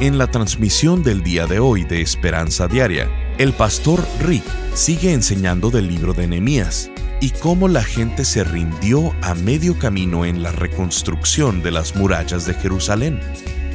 En la transmisión del día de hoy de Esperanza Diaria, el pastor Rick sigue enseñando del libro de Nehemías y cómo la gente se rindió a medio camino en la reconstrucción de las murallas de Jerusalén.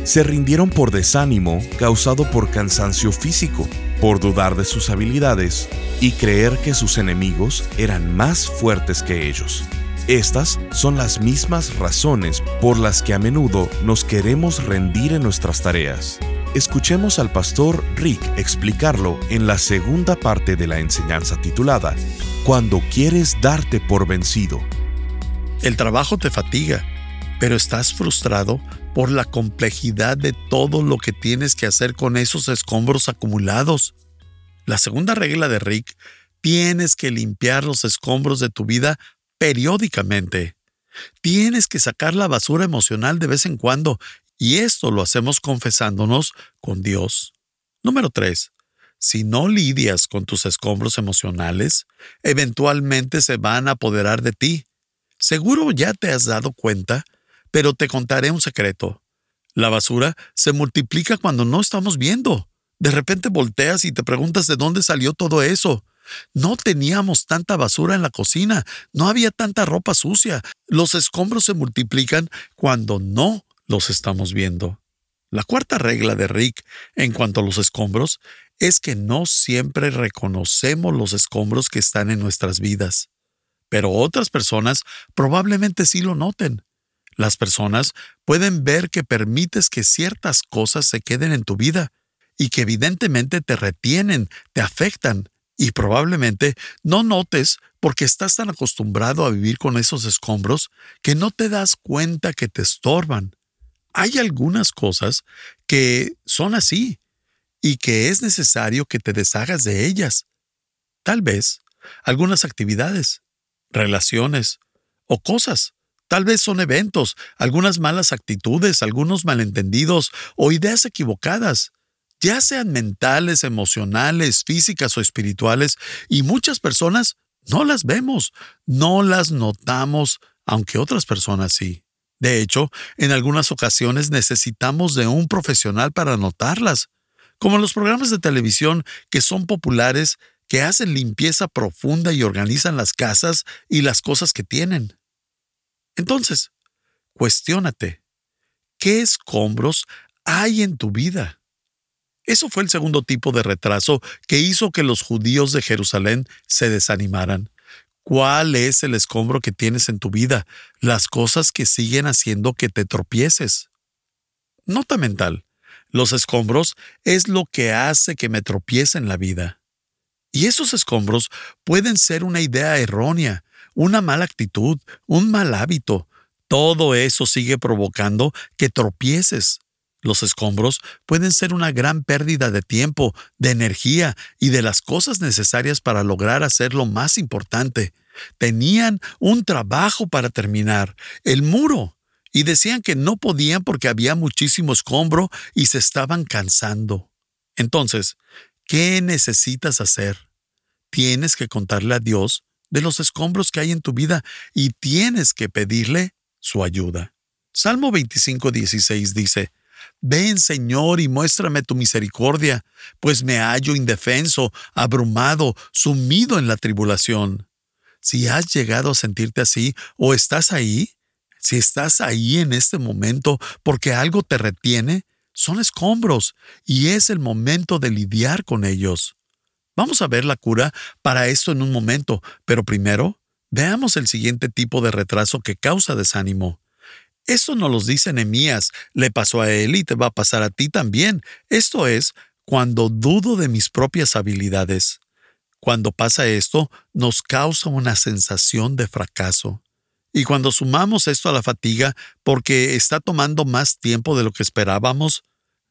Se rindieron por desánimo causado por cansancio físico, por dudar de sus habilidades y creer que sus enemigos eran más fuertes que ellos. Estas son las mismas razones por las que a menudo nos queremos rendir en nuestras tareas. Escuchemos al pastor Rick explicarlo en la segunda parte de la enseñanza titulada Cuando quieres darte por vencido. El trabajo te fatiga, pero estás frustrado por la complejidad de todo lo que tienes que hacer con esos escombros acumulados. La segunda regla de Rick, tienes que limpiar los escombros de tu vida periódicamente. Tienes que sacar la basura emocional de vez en cuando, y esto lo hacemos confesándonos con Dios. Número 3. Si no lidias con tus escombros emocionales, eventualmente se van a apoderar de ti. Seguro ya te has dado cuenta, pero te contaré un secreto. La basura se multiplica cuando no estamos viendo. De repente volteas y te preguntas de dónde salió todo eso. No teníamos tanta basura en la cocina, no había tanta ropa sucia. Los escombros se multiplican cuando no los estamos viendo. La cuarta regla de Rick en cuanto a los escombros es que no siempre reconocemos los escombros que están en nuestras vidas. Pero otras personas probablemente sí lo noten. Las personas pueden ver que permites que ciertas cosas se queden en tu vida y que evidentemente te retienen, te afectan, y probablemente no notes porque estás tan acostumbrado a vivir con esos escombros que no te das cuenta que te estorban. Hay algunas cosas que son así y que es necesario que te deshagas de ellas. Tal vez algunas actividades, relaciones o cosas. Tal vez son eventos, algunas malas actitudes, algunos malentendidos o ideas equivocadas ya sean mentales, emocionales, físicas o espirituales, y muchas personas no las vemos, no las notamos, aunque otras personas sí. De hecho, en algunas ocasiones necesitamos de un profesional para notarlas, como los programas de televisión que son populares, que hacen limpieza profunda y organizan las casas y las cosas que tienen. Entonces, cuestiónate, ¿qué escombros hay en tu vida? Eso fue el segundo tipo de retraso que hizo que los judíos de Jerusalén se desanimaran. ¿Cuál es el escombro que tienes en tu vida? Las cosas que siguen haciendo que te tropieces. Nota mental. Los escombros es lo que hace que me tropiece en la vida. Y esos escombros pueden ser una idea errónea, una mala actitud, un mal hábito. Todo eso sigue provocando que tropieces. Los escombros pueden ser una gran pérdida de tiempo, de energía y de las cosas necesarias para lograr hacer lo más importante. Tenían un trabajo para terminar, el muro, y decían que no podían porque había muchísimo escombro y se estaban cansando. Entonces, ¿qué necesitas hacer? Tienes que contarle a Dios de los escombros que hay en tu vida y tienes que pedirle su ayuda. Salmo 25, 16 dice, Ven, Señor, y muéstrame tu misericordia, pues me hallo indefenso, abrumado, sumido en la tribulación. Si has llegado a sentirte así o estás ahí, si estás ahí en este momento porque algo te retiene, son escombros y es el momento de lidiar con ellos. Vamos a ver la cura para esto en un momento, pero primero veamos el siguiente tipo de retraso que causa desánimo. Esto no los dice Nehemías, le pasó a él y te va a pasar a ti también. Esto es cuando dudo de mis propias habilidades. Cuando pasa esto, nos causa una sensación de fracaso. Y cuando sumamos esto a la fatiga porque está tomando más tiempo de lo que esperábamos,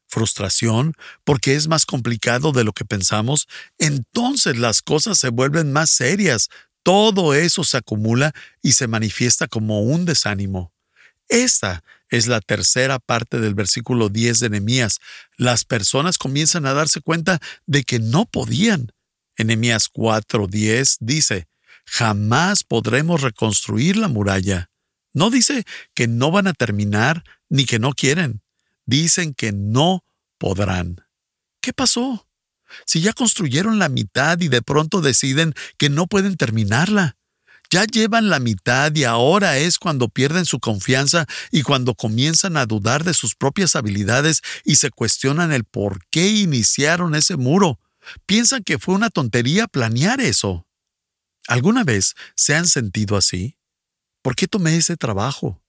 frustración, porque es más complicado de lo que pensamos, entonces las cosas se vuelven más serias. Todo eso se acumula y se manifiesta como un desánimo. Esta es la tercera parte del versículo 10 de Nehemías. Las personas comienzan a darse cuenta de que no podían. En Nehemías 4:10 dice, jamás podremos reconstruir la muralla. No dice que no van a terminar ni que no quieren. Dicen que no podrán. ¿Qué pasó? Si ya construyeron la mitad y de pronto deciden que no pueden terminarla. Ya llevan la mitad y ahora es cuando pierden su confianza y cuando comienzan a dudar de sus propias habilidades y se cuestionan el por qué iniciaron ese muro. Piensan que fue una tontería planear eso. ¿Alguna vez se han sentido así? ¿Por qué tomé ese trabajo?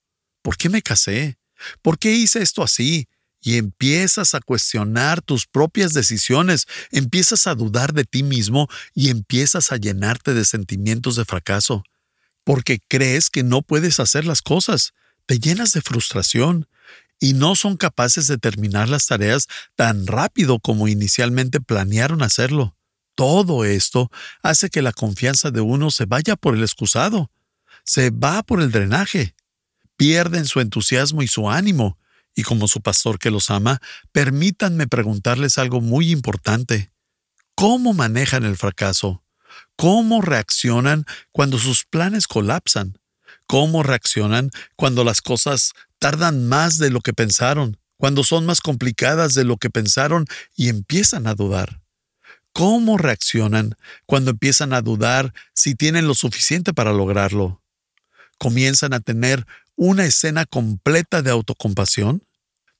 ¿Por qué me casé? ¿Por qué hice esto así? Y empiezas a cuestionar tus propias decisiones, empiezas a dudar de ti mismo y empiezas a llenarte de sentimientos de fracaso. Porque crees que no puedes hacer las cosas, te llenas de frustración y no son capaces de terminar las tareas tan rápido como inicialmente planearon hacerlo. Todo esto hace que la confianza de uno se vaya por el excusado, se va por el drenaje. Pierden su entusiasmo y su ánimo, y como su pastor que los ama, permítanme preguntarles algo muy importante. ¿Cómo manejan el fracaso? ¿Cómo reaccionan cuando sus planes colapsan? ¿Cómo reaccionan cuando las cosas tardan más de lo que pensaron, cuando son más complicadas de lo que pensaron y empiezan a dudar? ¿Cómo reaccionan cuando empiezan a dudar si tienen lo suficiente para lograrlo? ¿Comienzan a tener una escena completa de autocompasión?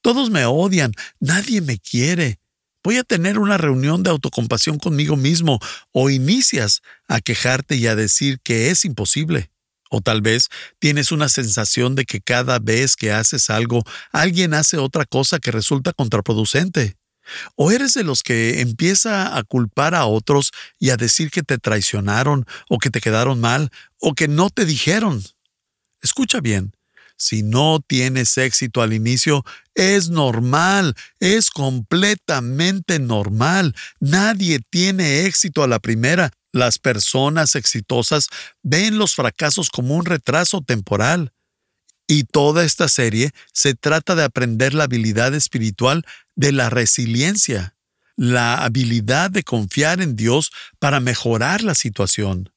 Todos me odian, nadie me quiere. Voy a tener una reunión de autocompasión conmigo mismo o inicias a quejarte y a decir que es imposible. O tal vez tienes una sensación de que cada vez que haces algo, alguien hace otra cosa que resulta contraproducente. O eres de los que empieza a culpar a otros y a decir que te traicionaron o que te quedaron mal o que no te dijeron. Escucha bien, si no tienes éxito al inicio, es normal, es completamente normal. Nadie tiene éxito a la primera. Las personas exitosas ven los fracasos como un retraso temporal. Y toda esta serie se trata de aprender la habilidad espiritual de la resiliencia, la habilidad de confiar en Dios para mejorar la situación.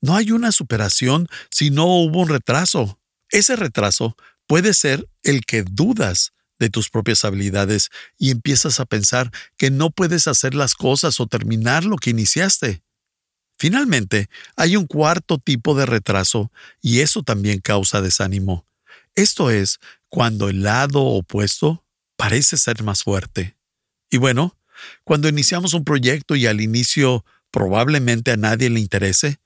No hay una superación si no hubo un retraso. Ese retraso puede ser el que dudas de tus propias habilidades y empiezas a pensar que no puedes hacer las cosas o terminar lo que iniciaste. Finalmente, hay un cuarto tipo de retraso y eso también causa desánimo. Esto es cuando el lado opuesto parece ser más fuerte. Y bueno, cuando iniciamos un proyecto y al inicio probablemente a nadie le interese,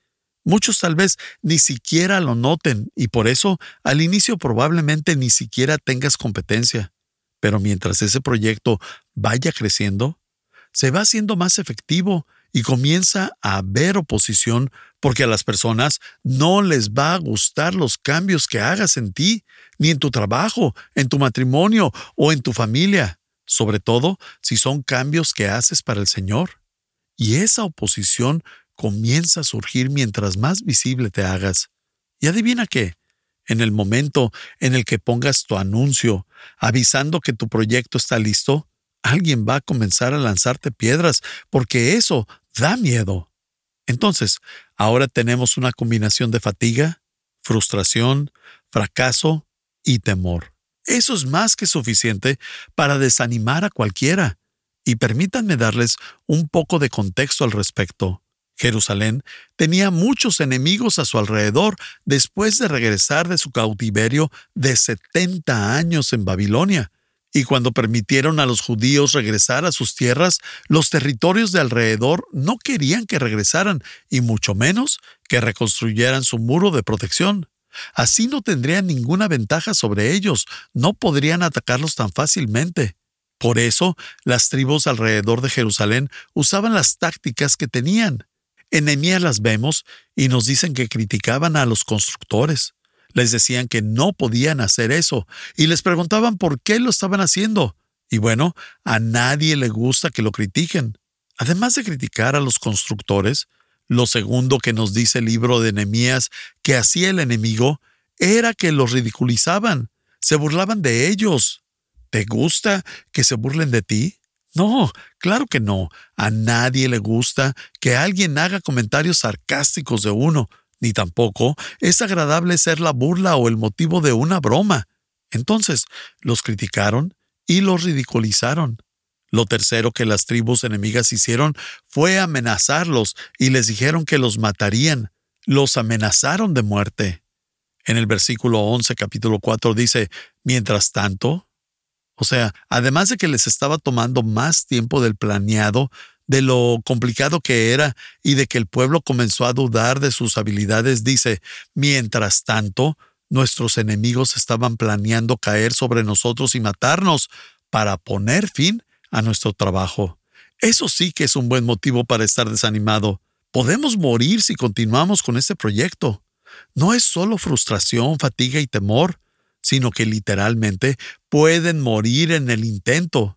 Muchos tal vez ni siquiera lo noten y por eso al inicio probablemente ni siquiera tengas competencia. Pero mientras ese proyecto vaya creciendo, se va haciendo más efectivo y comienza a haber oposición porque a las personas no les va a gustar los cambios que hagas en ti, ni en tu trabajo, en tu matrimonio o en tu familia, sobre todo si son cambios que haces para el Señor. Y esa oposición comienza a surgir mientras más visible te hagas. Y adivina qué, en el momento en el que pongas tu anuncio avisando que tu proyecto está listo, alguien va a comenzar a lanzarte piedras porque eso da miedo. Entonces, ahora tenemos una combinación de fatiga, frustración, fracaso y temor. Eso es más que suficiente para desanimar a cualquiera. Y permítanme darles un poco de contexto al respecto. Jerusalén tenía muchos enemigos a su alrededor después de regresar de su cautiverio de 70 años en Babilonia. Y cuando permitieron a los judíos regresar a sus tierras, los territorios de alrededor no querían que regresaran, y mucho menos que reconstruyeran su muro de protección. Así no tendrían ninguna ventaja sobre ellos, no podrían atacarlos tan fácilmente. Por eso, las tribus alrededor de Jerusalén usaban las tácticas que tenían. En las vemos y nos dicen que criticaban a los constructores. Les decían que no podían hacer eso y les preguntaban por qué lo estaban haciendo. Y bueno, a nadie le gusta que lo critiquen. Además de criticar a los constructores, lo segundo que nos dice el libro de Nehemías que hacía el enemigo era que los ridiculizaban, se burlaban de ellos. ¿Te gusta que se burlen de ti? No, claro que no. A nadie le gusta que alguien haga comentarios sarcásticos de uno, ni tampoco es agradable ser la burla o el motivo de una broma. Entonces, los criticaron y los ridiculizaron. Lo tercero que las tribus enemigas hicieron fue amenazarlos y les dijeron que los matarían. Los amenazaron de muerte. En el versículo 11, capítulo 4 dice, mientras tanto, o sea, además de que les estaba tomando más tiempo del planeado, de lo complicado que era y de que el pueblo comenzó a dudar de sus habilidades, dice, mientras tanto, nuestros enemigos estaban planeando caer sobre nosotros y matarnos para poner fin a nuestro trabajo. Eso sí que es un buen motivo para estar desanimado. Podemos morir si continuamos con este proyecto. No es solo frustración, fatiga y temor, sino que literalmente pueden morir en el intento.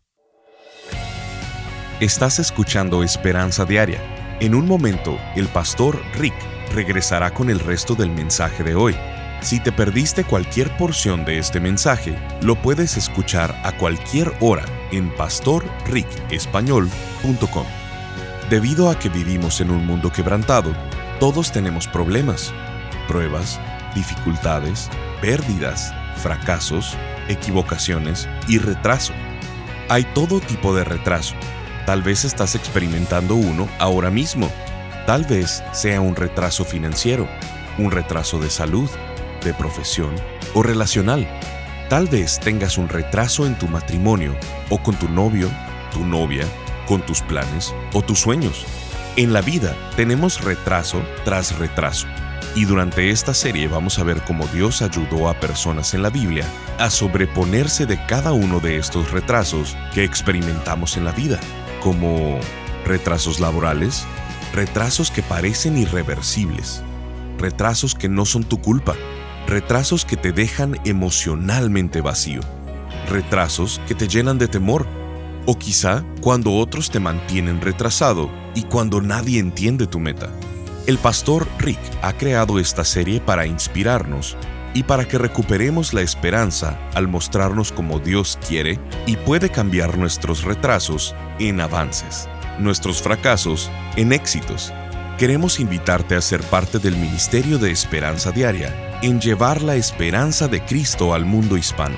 Estás escuchando Esperanza Diaria. En un momento, el pastor Rick regresará con el resto del mensaje de hoy. Si te perdiste cualquier porción de este mensaje, lo puedes escuchar a cualquier hora en pastorricespañol.com. Debido a que vivimos en un mundo quebrantado, todos tenemos problemas, pruebas, dificultades, pérdidas, fracasos, equivocaciones y retraso. Hay todo tipo de retraso. Tal vez estás experimentando uno ahora mismo. Tal vez sea un retraso financiero, un retraso de salud, de profesión o relacional. Tal vez tengas un retraso en tu matrimonio o con tu novio, tu novia, con tus planes o tus sueños. En la vida tenemos retraso tras retraso. Y durante esta serie vamos a ver cómo Dios ayudó a personas en la Biblia a sobreponerse de cada uno de estos retrasos que experimentamos en la vida, como retrasos laborales, retrasos que parecen irreversibles, retrasos que no son tu culpa, retrasos que te dejan emocionalmente vacío, retrasos que te llenan de temor, o quizá cuando otros te mantienen retrasado y cuando nadie entiende tu meta. El pastor Rick ha creado esta serie para inspirarnos y para que recuperemos la esperanza al mostrarnos como Dios quiere y puede cambiar nuestros retrasos en avances, nuestros fracasos en éxitos. Queremos invitarte a ser parte del Ministerio de Esperanza Diaria en llevar la esperanza de Cristo al mundo hispano.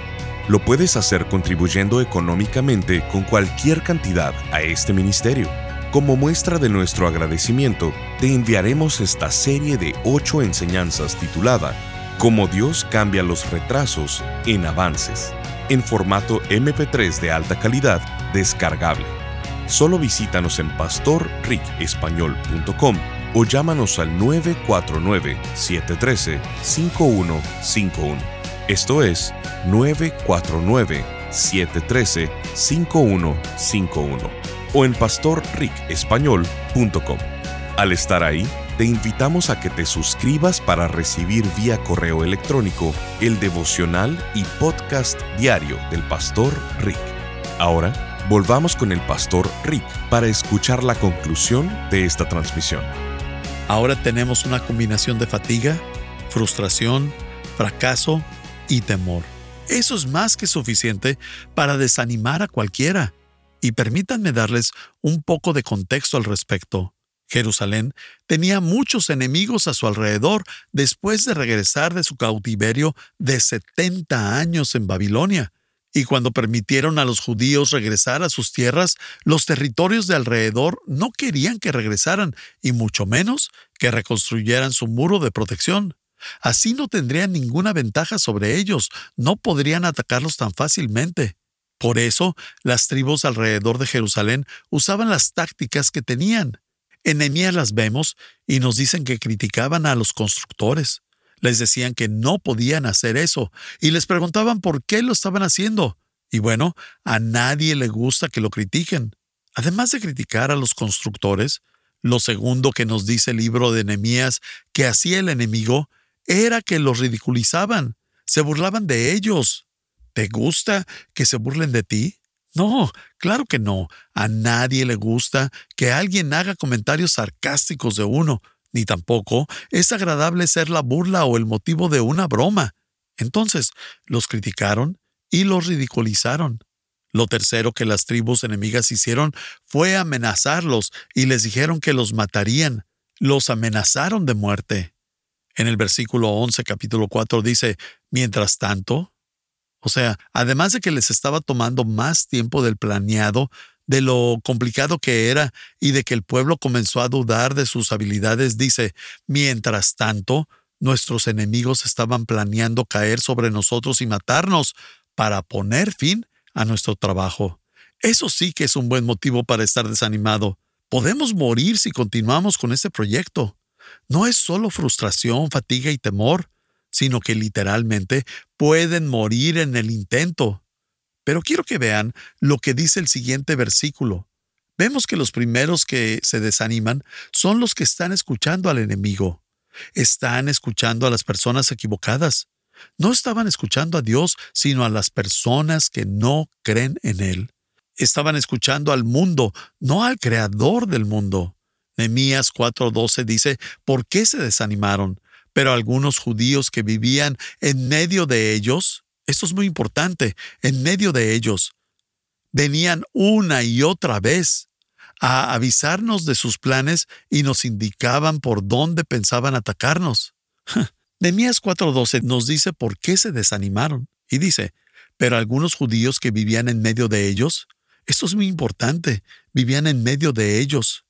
Lo puedes hacer contribuyendo económicamente con cualquier cantidad a este ministerio. Como muestra de nuestro agradecimiento, te enviaremos esta serie de ocho enseñanzas titulada Cómo Dios cambia los retrasos en avances, en formato MP3 de alta calidad descargable. Solo visítanos en pastorricespañol.com o llámanos al 949-713-5151. Esto es 949-713-5151 o en pastorricespañol.com. Al estar ahí, te invitamos a que te suscribas para recibir vía correo electrónico el devocional y podcast diario del pastor Rick. Ahora, volvamos con el pastor Rick para escuchar la conclusión de esta transmisión. Ahora tenemos una combinación de fatiga, frustración, fracaso y temor. Eso es más que suficiente para desanimar a cualquiera. Y permítanme darles un poco de contexto al respecto. Jerusalén tenía muchos enemigos a su alrededor después de regresar de su cautiverio de 70 años en Babilonia. Y cuando permitieron a los judíos regresar a sus tierras, los territorios de alrededor no querían que regresaran, y mucho menos que reconstruyeran su muro de protección. Así no tendrían ninguna ventaja sobre ellos, no podrían atacarlos tan fácilmente. Por eso, las tribus alrededor de Jerusalén usaban las tácticas que tenían. En Nehemías las vemos y nos dicen que criticaban a los constructores. Les decían que no podían hacer eso y les preguntaban por qué lo estaban haciendo. Y bueno, a nadie le gusta que lo critiquen. Además de criticar a los constructores, lo segundo que nos dice el libro de Nehemías que hacía el enemigo era que los ridiculizaban, se burlaban de ellos. ¿Te gusta que se burlen de ti? No, claro que no. A nadie le gusta que alguien haga comentarios sarcásticos de uno, ni tampoco es agradable ser la burla o el motivo de una broma. Entonces, los criticaron y los ridiculizaron. Lo tercero que las tribus enemigas hicieron fue amenazarlos y les dijeron que los matarían. Los amenazaron de muerte. En el versículo 11, capítulo 4 dice, mientras tanto, o sea, además de que les estaba tomando más tiempo del planeado, de lo complicado que era y de que el pueblo comenzó a dudar de sus habilidades, dice, mientras tanto, nuestros enemigos estaban planeando caer sobre nosotros y matarnos para poner fin a nuestro trabajo. Eso sí que es un buen motivo para estar desanimado. Podemos morir si continuamos con este proyecto. No es solo frustración, fatiga y temor, sino que literalmente pueden morir en el intento. Pero quiero que vean lo que dice el siguiente versículo. Vemos que los primeros que se desaniman son los que están escuchando al enemigo. Están escuchando a las personas equivocadas. No estaban escuchando a Dios, sino a las personas que no creen en Él. Estaban escuchando al mundo, no al creador del mundo. Nehemías 4:12 dice, ¿por qué se desanimaron? Pero algunos judíos que vivían en medio de ellos, esto es muy importante, en medio de ellos, venían una y otra vez a avisarnos de sus planes y nos indicaban por dónde pensaban atacarnos. Nehemías 4:12 nos dice por qué se desanimaron y dice, pero algunos judíos que vivían en medio de ellos, esto es muy importante, vivían en medio de ellos,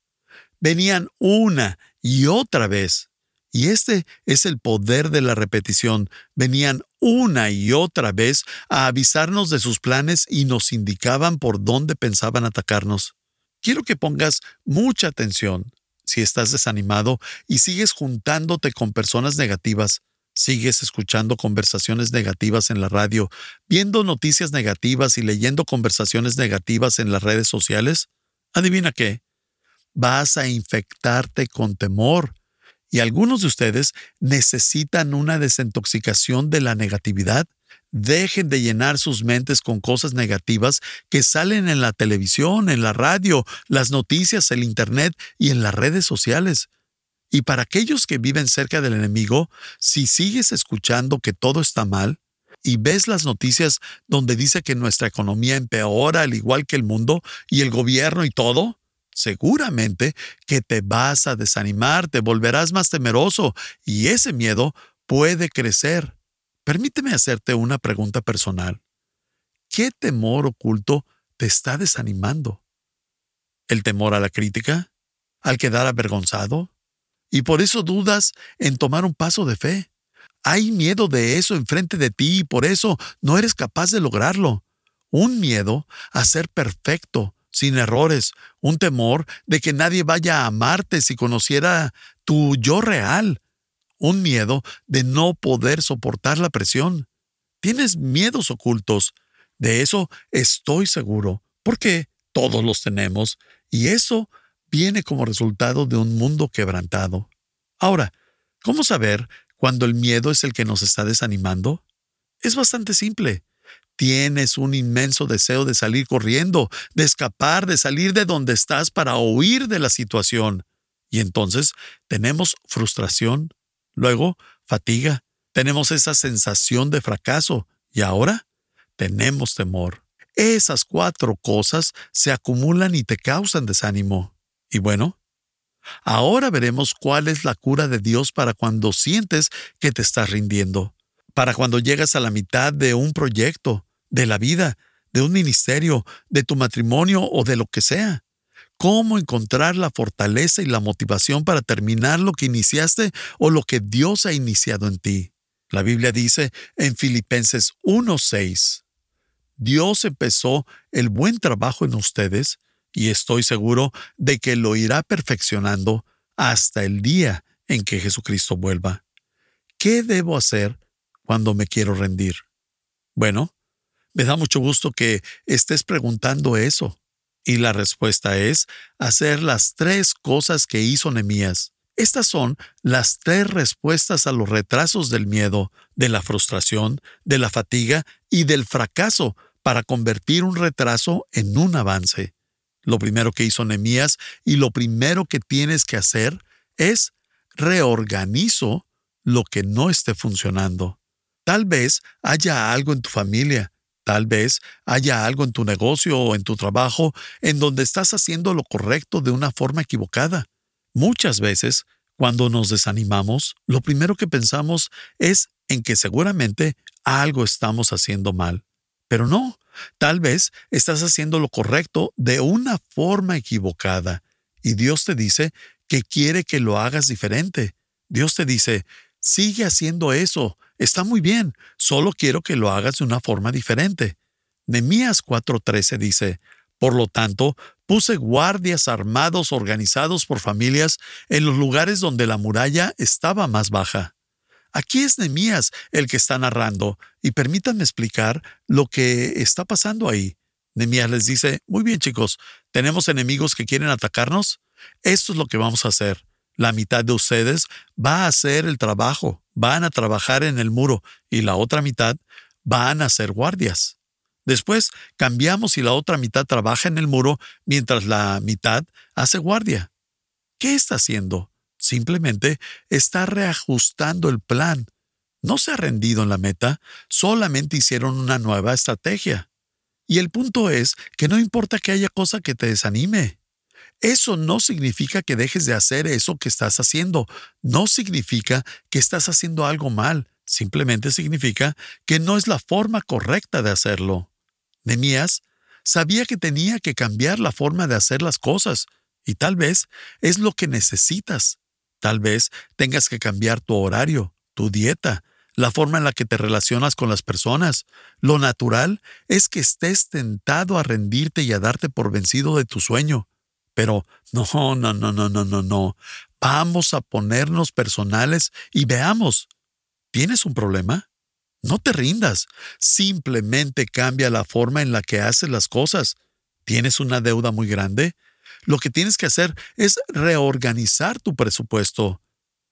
venían una y otra vez. Y este es el poder de la repetición. Venían una y otra vez a avisarnos de sus planes y nos indicaban por dónde pensaban atacarnos. Quiero que pongas mucha atención si estás desanimado y sigues juntándote con personas negativas, sigues escuchando conversaciones negativas en la radio, viendo noticias negativas y leyendo conversaciones negativas en las redes sociales, adivina qué, vas a infectarte con temor. Y algunos de ustedes necesitan una desintoxicación de la negatividad Dejen de llenar sus mentes con cosas negativas que salen en la televisión, en la radio, las noticias, el Internet y en las redes sociales. Y para aquellos que viven cerca del enemigo, si sigues escuchando que todo está mal y ves las noticias donde dice que nuestra economía empeora al igual que el mundo y el gobierno y todo, seguramente que te vas a desanimar, te volverás más temeroso y ese miedo puede crecer. Permíteme hacerte una pregunta personal. ¿Qué temor oculto te está desanimando? ¿El temor a la crítica? ¿Al quedar avergonzado? Y por eso dudas en tomar un paso de fe. Hay miedo de eso enfrente de ti y por eso no eres capaz de lograrlo. Un miedo a ser perfecto, sin errores, un temor de que nadie vaya a amarte si conociera tu yo real, un miedo de no poder soportar la presión. Tienes miedos ocultos. De eso estoy seguro, porque todos los tenemos, y eso viene como resultado de un mundo quebrantado. Ahora, ¿cómo saber cuando el miedo es el que nos está desanimando? Es bastante simple. Tienes un inmenso deseo de salir corriendo, de escapar, de salir de donde estás para huir de la situación. Y entonces tenemos frustración, Luego, fatiga. Tenemos esa sensación de fracaso. Y ahora, tenemos temor. Esas cuatro cosas se acumulan y te causan desánimo. Y bueno, ahora veremos cuál es la cura de Dios para cuando sientes que te estás rindiendo, para cuando llegas a la mitad de un proyecto, de la vida, de un ministerio, de tu matrimonio o de lo que sea cómo encontrar la fortaleza y la motivación para terminar lo que iniciaste o lo que Dios ha iniciado en ti. La Biblia dice en Filipenses 1:6, Dios empezó el buen trabajo en ustedes y estoy seguro de que lo irá perfeccionando hasta el día en que Jesucristo vuelva. ¿Qué debo hacer cuando me quiero rendir? Bueno, me da mucho gusto que estés preguntando eso. Y la respuesta es hacer las tres cosas que hizo Nemías. Estas son las tres respuestas a los retrasos del miedo, de la frustración, de la fatiga y del fracaso para convertir un retraso en un avance. Lo primero que hizo Nehemías y lo primero que tienes que hacer es reorganizo lo que no esté funcionando. Tal vez haya algo en tu familia, tal vez haya algo en tu negocio o en tu trabajo en donde estás haciendo lo correcto de una forma equivocada. Muchas veces, cuando nos desanimamos, lo primero que pensamos es en que seguramente algo estamos haciendo mal. Pero no, tal vez estás haciendo lo correcto de una forma equivocada y Dios te dice que quiere que lo hagas diferente. Dios te dice, sigue haciendo eso, está muy bien, solo quiero que lo hagas de una forma diferente. Nemías 4:13 dice, por lo tanto, puse guardias armados organizados por familias en los lugares donde la muralla estaba más baja. Aquí es Nemías el que está narrando, y permítanme explicar lo que está pasando ahí. Nemías les dice, muy bien chicos, ¿tenemos enemigos que quieren atacarnos? Esto es lo que vamos a hacer. La mitad de ustedes va a hacer el trabajo, van a trabajar en el muro, y la otra mitad van a ser guardias. Después cambiamos y la otra mitad trabaja en el muro mientras la mitad hace guardia. ¿Qué está haciendo? Simplemente está reajustando el plan. No se ha rendido en la meta, solamente hicieron una nueva estrategia. Y el punto es que no importa que haya cosa que te desanime. Eso no significa que dejes de hacer eso que estás haciendo. No significa que estás haciendo algo mal. Simplemente significa que no es la forma correcta de hacerlo. Nemías sabía que tenía que cambiar la forma de hacer las cosas, y tal vez es lo que necesitas. Tal vez tengas que cambiar tu horario, tu dieta, la forma en la que te relacionas con las personas. Lo natural es que estés tentado a rendirte y a darte por vencido de tu sueño. Pero no, no, no, no, no, no, no. Vamos a ponernos personales y veamos. ¿Tienes un problema? No te rindas. Simplemente cambia la forma en la que haces las cosas. ¿Tienes una deuda muy grande? Lo que tienes que hacer es reorganizar tu presupuesto.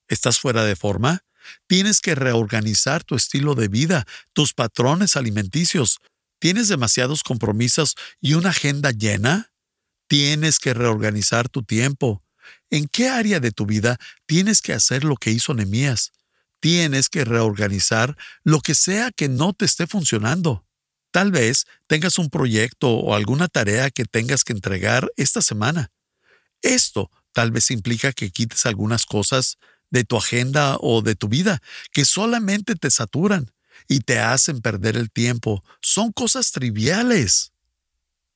¿Estás fuera de forma? Tienes que reorganizar tu estilo de vida, tus patrones alimenticios. ¿Tienes demasiados compromisos y una agenda llena? Tienes que reorganizar tu tiempo. ¿En qué área de tu vida tienes que hacer lo que hizo Nemías? Tienes que reorganizar lo que sea que no te esté funcionando. Tal vez tengas un proyecto o alguna tarea que tengas que entregar esta semana. Esto tal vez implica que quites algunas cosas de tu agenda o de tu vida que solamente te saturan y te hacen perder el tiempo. Son cosas triviales.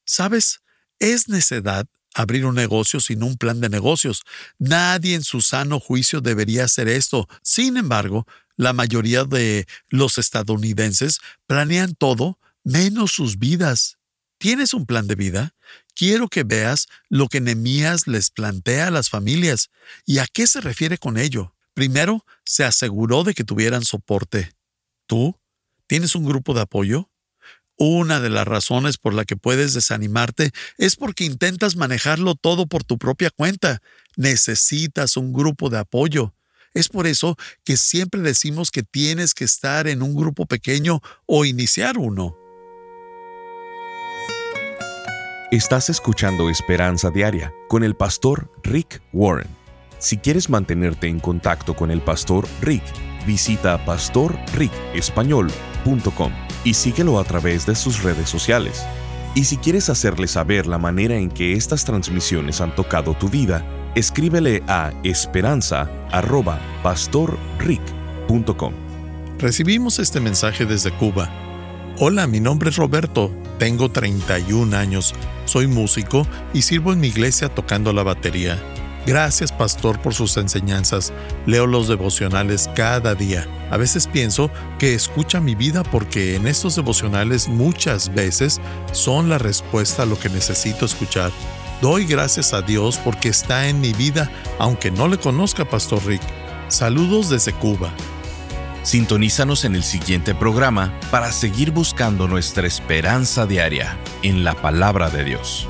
¿Sabes? Es necedad abrir un negocio sin un plan de negocios. Nadie en su sano juicio debería hacer esto. Sin embargo, la mayoría de los estadounidenses planean todo menos sus vidas. ¿Tienes un plan de vida? Quiero que veas lo que Nemías les plantea a las familias y a qué se refiere con ello. Primero, se aseguró de que tuvieran soporte. ¿Tú? ¿Tienes un grupo de apoyo? Una de las razones por la que puedes desanimarte es porque intentas manejarlo todo por tu propia cuenta. Necesitas un grupo de apoyo. Es por eso que siempre decimos que tienes que estar en un grupo pequeño o iniciar uno. Estás escuchando Esperanza Diaria con el pastor Rick Warren. Si quieres mantenerte en contacto con el pastor Rick, visita pastorricespañol.com y síguelo a través de sus redes sociales. Y si quieres hacerle saber la manera en que estas transmisiones han tocado tu vida, escríbele a esperanza.pastorrick.com. Recibimos este mensaje desde Cuba. Hola, mi nombre es Roberto, tengo 31 años, soy músico y sirvo en mi iglesia tocando la batería. Gracias, pastor, por sus enseñanzas. Leo los devocionales cada día. A veces pienso que escucha mi vida porque en estos devocionales muchas veces son la respuesta a lo que necesito escuchar. Doy gracias a Dios porque está en mi vida, aunque no le conozca, Pastor Rick. Saludos desde Cuba. Sintonízanos en el siguiente programa para seguir buscando nuestra esperanza diaria en la palabra de Dios.